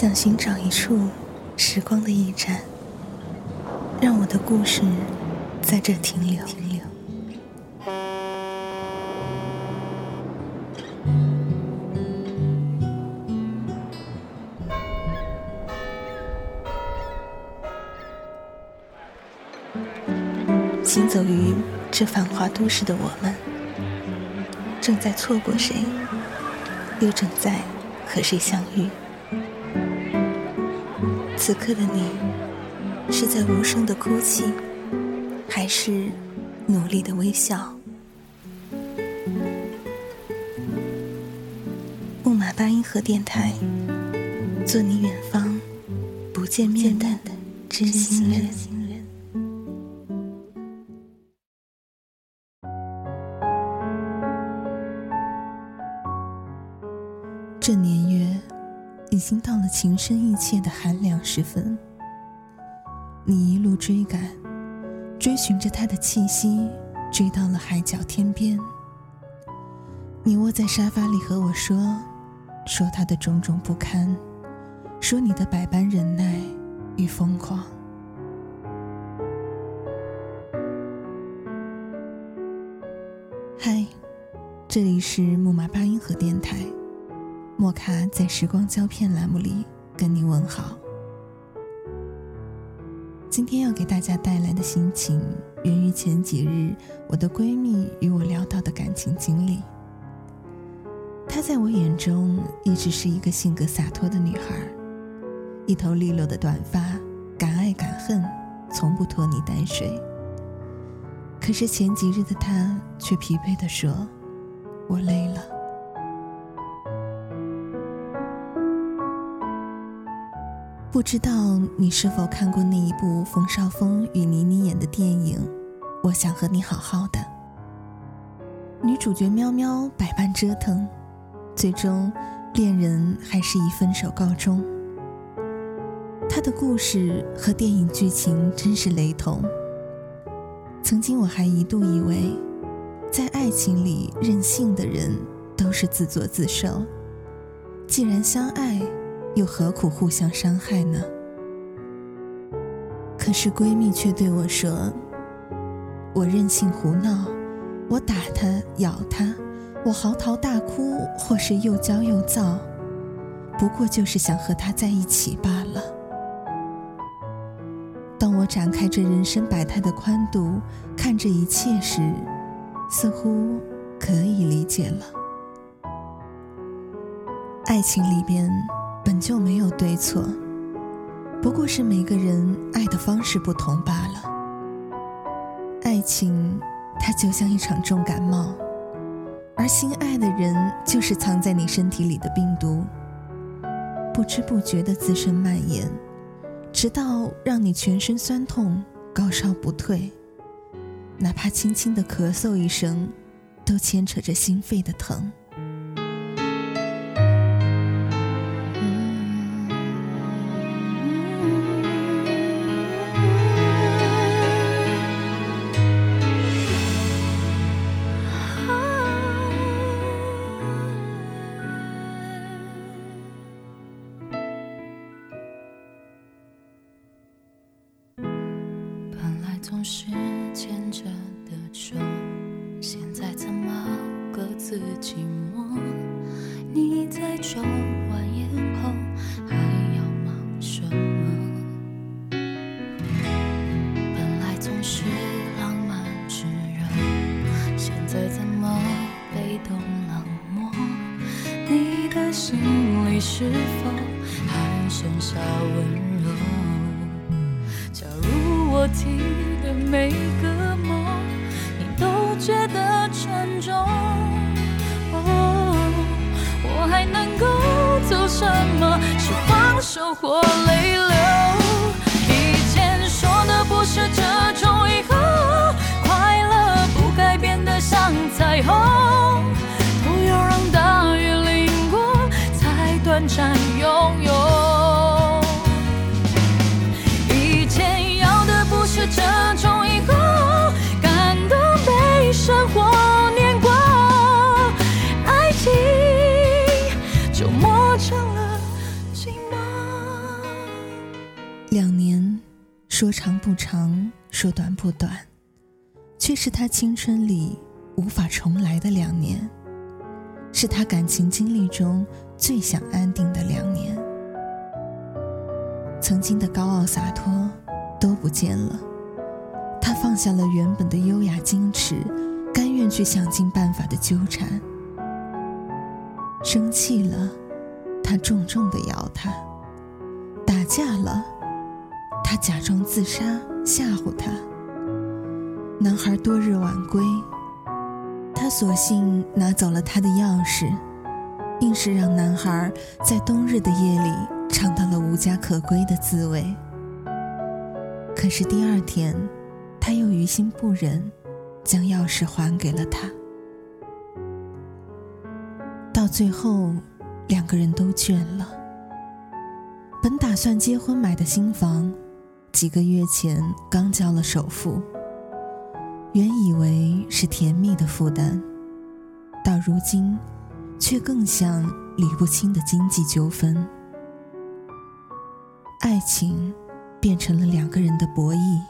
想寻找一处时光的驿站，让我的故事在这停留。停留行走于这繁华都市的我们，正在错过谁，又正在和谁相遇？此刻的你，是在无声的哭泣，还是努力的微笑？木马八音盒电台，做你远方不见面的知心人。已经到了情深意切的寒凉时分，你一路追赶，追寻着他的气息，追到了海角天边。你窝在沙发里和我说，说他的种种不堪，说你的百般忍耐与疯狂。嗨，这里是木马八音盒电台。莫卡在时光胶片栏目里跟你问好。今天要给大家带来的心情，源于前几日我的闺蜜与我聊到的感情经历。她在我眼中一直是一个性格洒脱的女孩，一头利落的短发，敢爱敢恨，从不拖泥带水。可是前几日的她却疲惫地说：“我累了。”不知道你是否看过那一部冯绍峰与倪妮演的电影《我想和你好好的》。女主角喵喵百般折腾，最终恋人还是以分手告终。她的故事和电影剧情真是雷同。曾经我还一度以为，在爱情里任性的人都是自作自受。既然相爱，又何苦互相伤害呢？可是闺蜜却对我说：“我任性胡闹，我打他咬他，我嚎啕大哭，或是又骄又躁，不过就是想和他在一起罢了。”当我展开这人生百态的宽度，看这一切时，似乎可以理解了。爱情里边。本就没有对错，不过是每个人爱的方式不同罢了。爱情，它就像一场重感冒，而心爱的人就是藏在你身体里的病毒，不知不觉的滋生蔓延，直到让你全身酸痛、高烧不退，哪怕轻轻的咳嗽一声，都牵扯着心肺的疼。总是牵着的手，现在怎么各自寂寞？你在抽完烟后还要忙什么？本来总是浪漫炙热，现在怎么被动冷漠？你的心里是否还剩下温柔？假如我听。每个梦，你都觉得沉重。哦我还能够做什么？是放手或泪流？以前说的不是这种，以后快乐不该变得像彩虹。都要让大雨淋过，才短暂拥有。说长不长，说短不短，却是他青春里无法重来的两年，是他感情经历中最想安定的两年。曾经的高傲洒脱都不见了，他放下了原本的优雅矜持，甘愿去想尽办法的纠缠。生气了，他重重的咬他；打架了。他假装自杀吓唬他，男孩多日晚归，他索性拿走了他的钥匙，硬是让男孩在冬日的夜里尝到了无家可归的滋味。可是第二天，他又于心不忍，将钥匙还给了他。到最后，两个人都倦了。本打算结婚买的新房。几个月前刚交了首付，原以为是甜蜜的负担，到如今，却更像理不清的经济纠纷。爱情变成了两个人的博弈，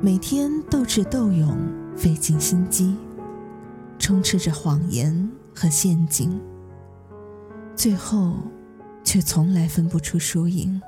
每天斗智斗勇，费尽心机，充斥着谎言和陷阱，最后却从来分不出输赢。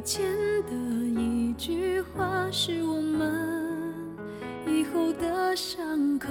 以前的一句话是我们以后的伤口。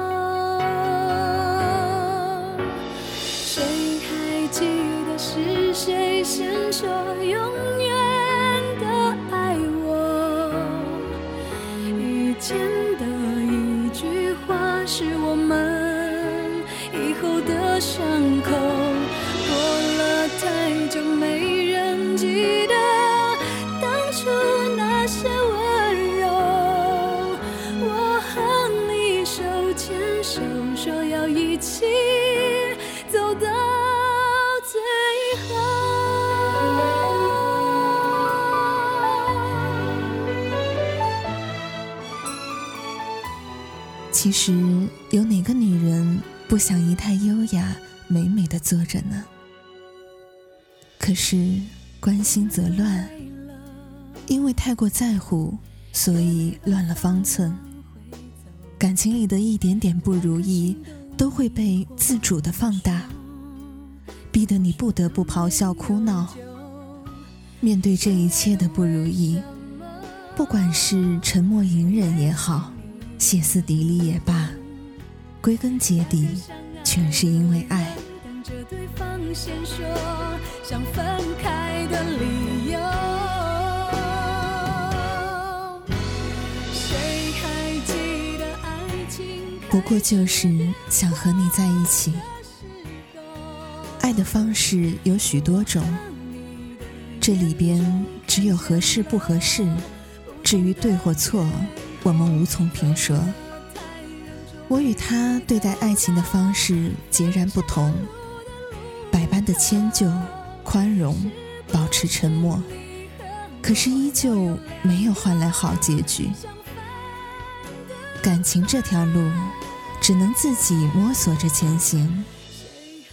谁先？说永远的爱我，以前的一句话是我们以后的伤口。过了太久，没其实有哪个女人不想仪态优雅、美美的坐着呢？可是关心则乱，因为太过在乎，所以乱了方寸。感情里的一点点不如意，都会被自主的放大，逼得你不得不咆哮哭闹。面对这一切的不如意，不管是沉默隐忍也好。歇斯底里也罢，归根结底，全是因为爱。不过就是想和你在一起。爱的方式有许多种，这里边只有合适不合适，至于对或错。我们无从评说。我与他对待爱情的方式截然不同，百般的迁就、宽容，保持沉默，可是依旧没有换来好结局。感情这条路，只能自己摸索着前行，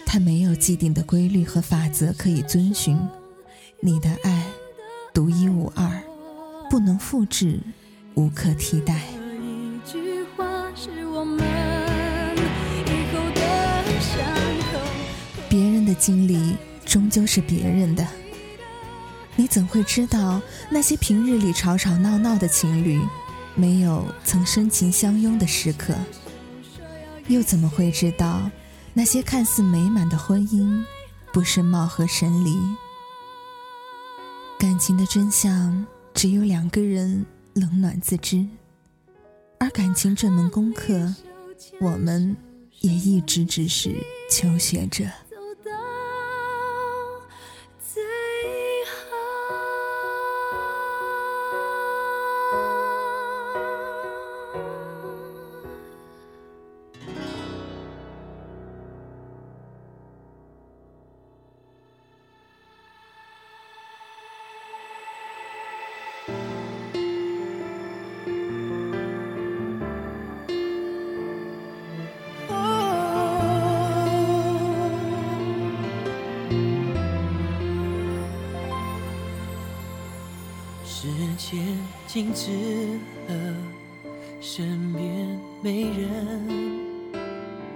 它没有既定的规律和法则可以遵循。你的爱，独一无二，不能复制，无可替代。别人的经历终究是别人的，你怎会知道那些平日里吵吵闹闹的情侣，没有曾深情相拥的时刻？又怎么会知道那些看似美满的婚姻，不是貌合神离？感情的真相只有两个人冷暖自知，而感情这门功课，我们也一直只是求学者。静止了，身边没人。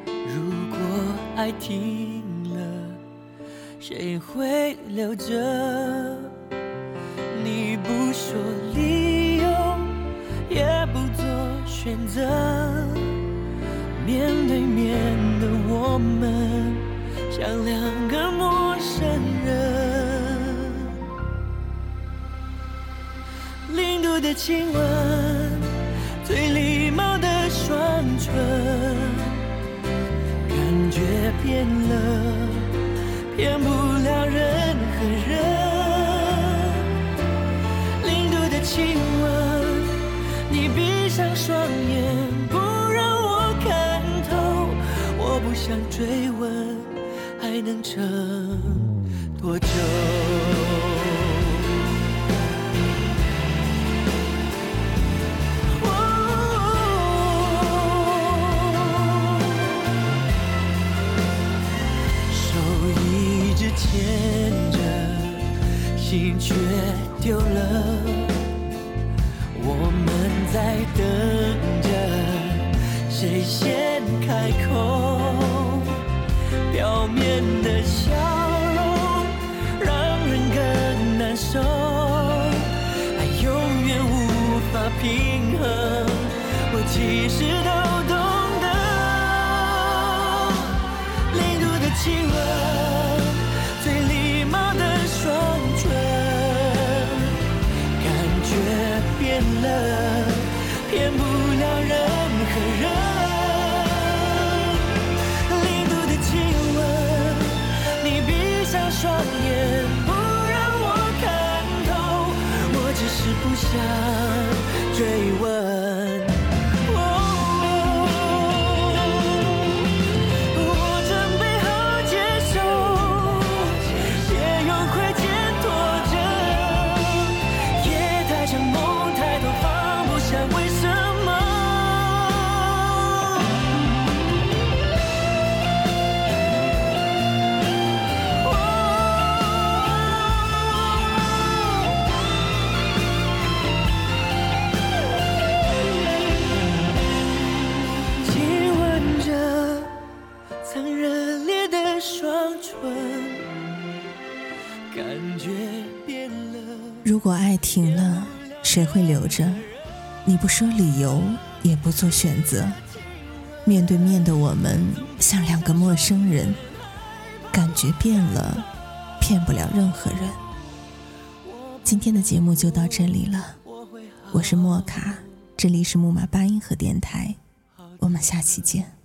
如果爱停了，谁会留着？你不说理由，也不做选择，面对面的我们，像两个陌度的亲吻，最礼貌的双唇，感觉变了，骗不了任何人。零度的亲吻，你闭上双眼，不让我看透。我不想追问，还能撑多久？其实都停了，谁会留着？你不说理由，也不做选择，面对面的我们像两个陌生人，感觉变了，骗不了任何人。今天的节目就到这里了，我是莫卡，这里是木马八音盒电台，我们下期见。